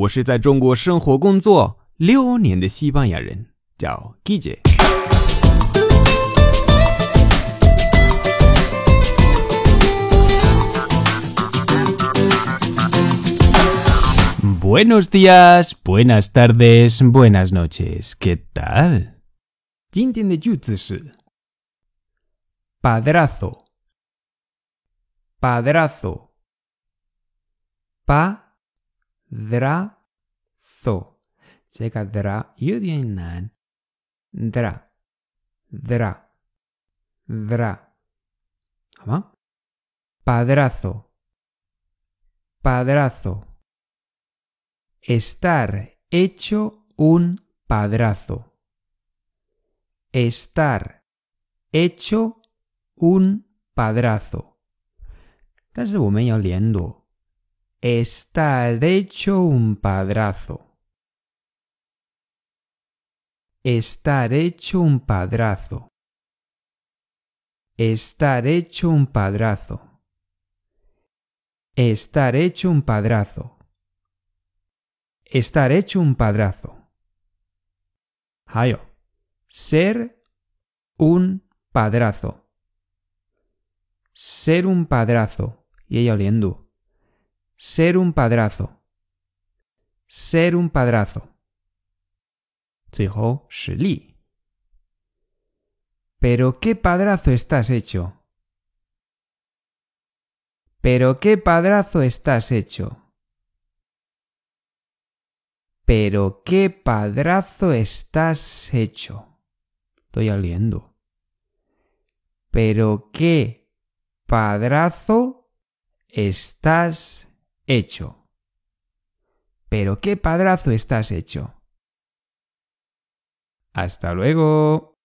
我是在中国生活工作六年的西班牙人，叫 Guille。Buenos días, buenas tardes, buenas noches. ¿Qué tal? 今天的句子是 padrazo, padrazo, padrazo. 这个 dra 有点难，dra dra dra 好吗？padrazo padrazo estar hecho un padrazo estar hecho un padrazo 但是我们要连读 Estar hecho un padrazo Estar hecho un padrazo. Estar hecho un padrazo. Estar hecho un padrazo. Estar hecho un padrazo. Hayo. Ser un padrazo. Ser un padrazo. Y ella oliendo. Ser un padrazo. Ser un padrazo. 最后是力。Pero qué padrazo estás hecho. Pero qué padrazo estás hecho. Pero qué padrazo estás hecho. Estoy oliendo. Pero qué padrazo estás hecho. Pero qué padrazo estás hecho. Hasta luego.